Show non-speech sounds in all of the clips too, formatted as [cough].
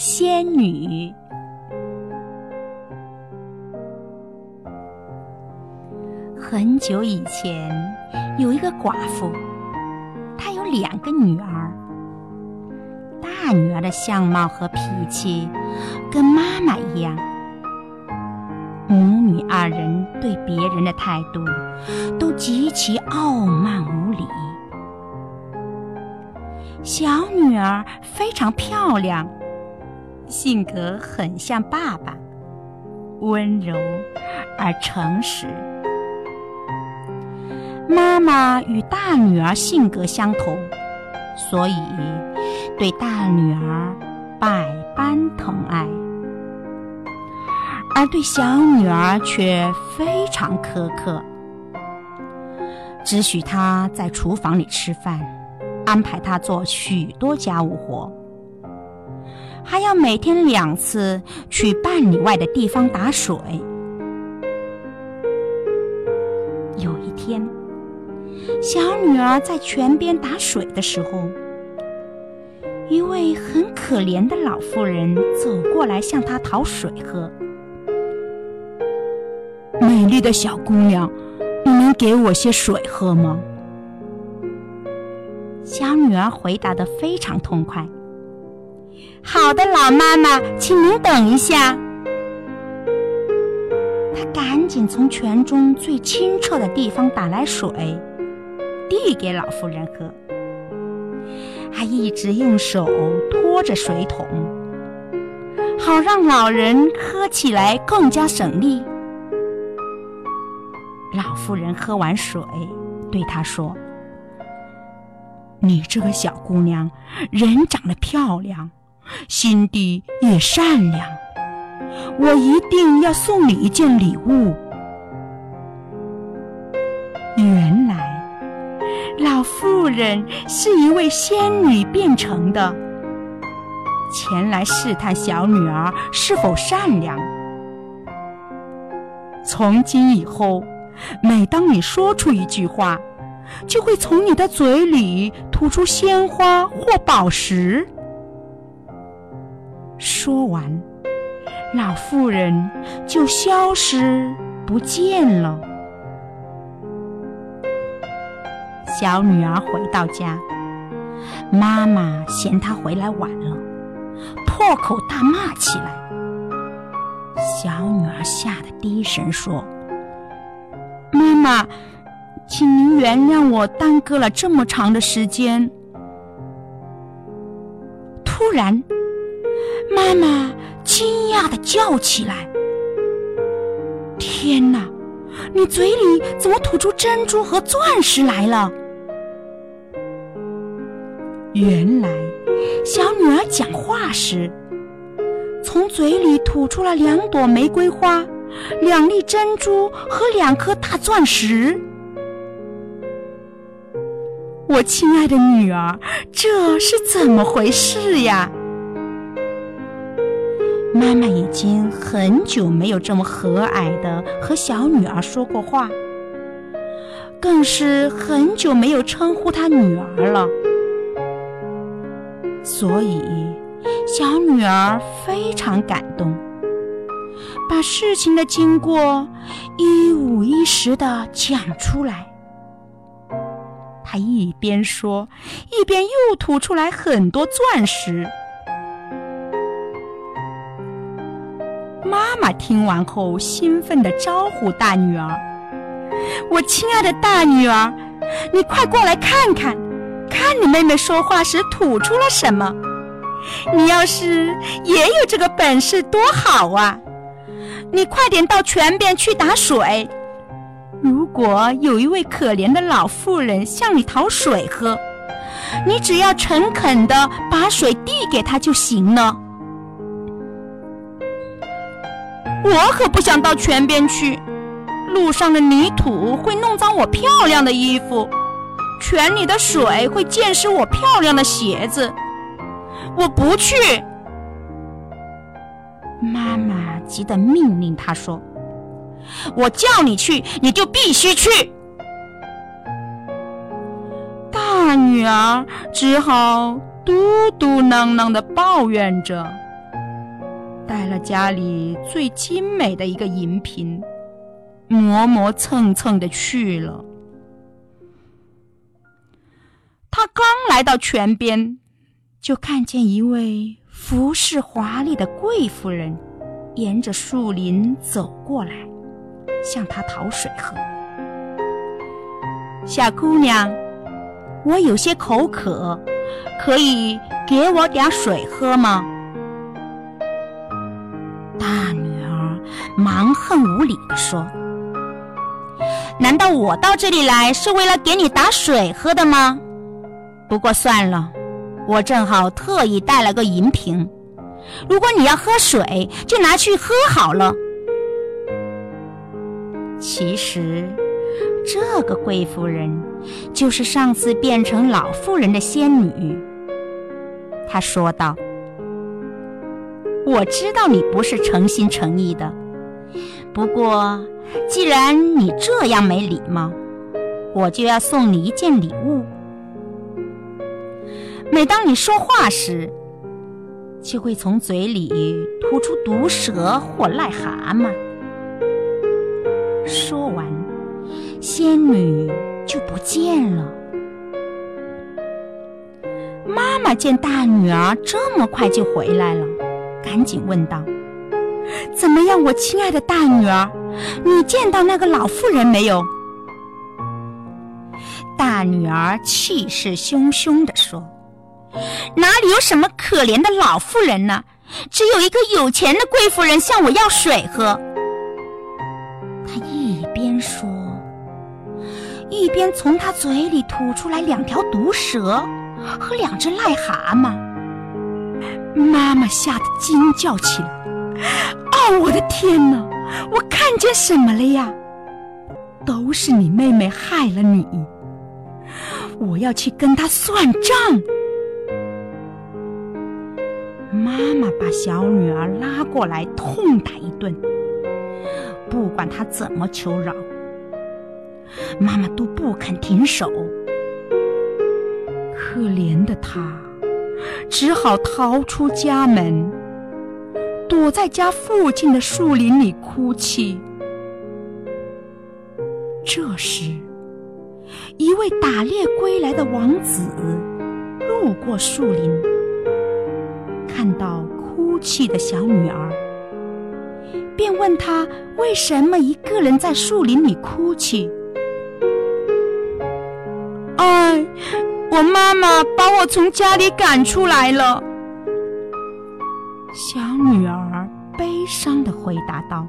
仙女。很久以前，有一个寡妇，她有两个女儿。大女儿的相貌和脾气跟妈妈一样，母女二人对别人的态度都极其傲慢无礼。小女儿非常漂亮，性格很像爸爸，温柔而诚实。妈妈与大女儿性格相同，所以对大女儿百般疼爱，而对小女儿却非常苛刻，只许她在厨房里吃饭。安排他做许多家务活，还要每天两次去半里外的地方打水。有一天，小女儿在泉边打水的时候，一位很可怜的老妇人走过来向她讨水喝。美丽的小姑娘，你能给我些水喝吗？小女儿回答的非常痛快。好的，老妈妈，请您等一下。她赶紧从泉中最清澈的地方打来水，递给老妇人喝，还一直用手托着水桶，好让老人喝起来更加省力。老妇人喝完水，对她说。你这个小姑娘，人长得漂亮，心地也善良，我一定要送你一件礼物。原来，老妇人是一位仙女变成的，前来试探小女儿是否善良。从今以后，每当你说出一句话，就会从你的嘴里吐出鲜花或宝石。说完，老妇人就消失不见了。小女儿回到家，妈妈嫌她回来晚了，破口大骂起来。小女儿吓得低声说：“妈妈。”请您原谅我耽搁了这么长的时间。突然，妈妈惊讶的叫起来：“天哪，你嘴里怎么吐出珍珠和钻石来了？”原来，小女儿讲话时，从嘴里吐出了两朵玫瑰花、两粒珍珠和两颗大钻石。我亲爱的女儿，这是怎么回事呀？妈妈已经很久没有这么和蔼的和小女儿说过话，更是很久没有称呼她女儿了。所以，小女儿非常感动，把事情的经过一五一十的讲出来。他一边说，一边又吐出来很多钻石。妈妈听完后，兴奋地招呼大女儿：“我亲爱的大女儿，你快过来看看，看你妹妹说话时吐出了什么。你要是也有这个本事，多好啊！你快点到泉边去打水。”如果有一位可怜的老妇人向你讨水喝，你只要诚恳地把水递给她就行了。我可不想到泉边去，路上的泥土会弄脏我漂亮的衣服，泉里的水会溅湿我漂亮的鞋子。我不去！妈妈急得命令他说。我叫你去，你就必须去。大女儿只好嘟嘟囔囔的抱怨着，带了家里最精美的一个银瓶，磨磨蹭蹭的去了。他刚来到泉边，就看见一位服饰华丽的贵妇人沿着树林走过来，向他讨水喝。小姑娘，我有些口渴，可以给我点水喝吗？蛮横无理地说：“难道我到这里来是为了给你打水喝的吗？”不过算了，我正好特意带了个银瓶，如果你要喝水，就拿去喝好了。其实，这个贵妇人就是上次变成老妇人的仙女。她说道：“我知道你不是诚心诚意的，不过既然你这样没礼貌，我就要送你一件礼物。”每当你说话时，就会从嘴里吐出毒蛇或癞蛤蟆。说完，仙女就不见了。妈妈见大女儿这么快就回来了，赶紧问道：“怎么样，我亲爱的大女儿？你见到那个老妇人没有？”大女儿气势汹汹地说。哪里有什么可怜的老妇人呢？只有一个有钱的贵妇人向我要水喝。她一边说，一边从她嘴里吐出来两条毒蛇和两只癞蛤蟆。妈妈吓得惊叫起来：“ [laughs] 哦，我的天哪！我看见什么了呀？都是你妹妹害了你！我要去跟她算账。”妈妈把小女儿拉过来痛打一顿，不管她怎么求饶，妈妈都不肯停手。可怜的她，只好逃出家门，躲在家附近的树林里哭泣。这时，一位打猎归来的王子路过树林。看到哭泣的小女儿，便问她为什么一个人在树林里哭泣。哎，我妈妈把我从家里赶出来了。小女儿悲伤的回答道。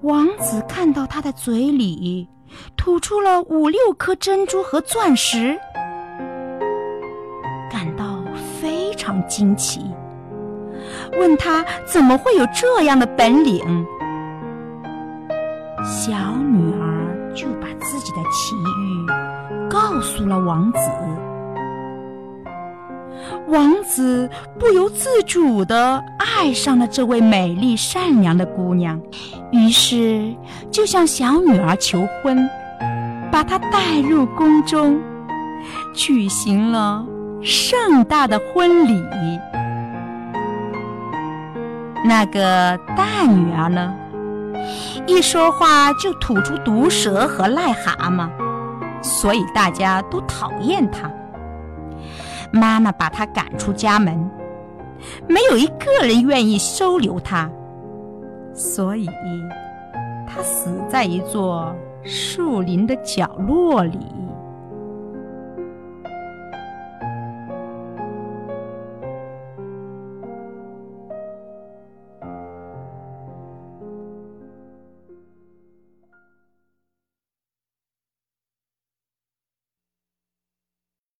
王子看到她的嘴里吐出了五六颗珍珠和钻石。感到非常惊奇，问他怎么会有这样的本领。小女儿就把自己的奇遇告诉了王子。王子不由自主地爱上了这位美丽善良的姑娘，于是就向小女儿求婚，把她带入宫中，举行了。盛大的婚礼，那个大女儿呢？一说话就吐出毒蛇和癞蛤蟆，所以大家都讨厌她。妈妈把他赶出家门，没有一个人愿意收留他，所以他死在一座树林的角落里。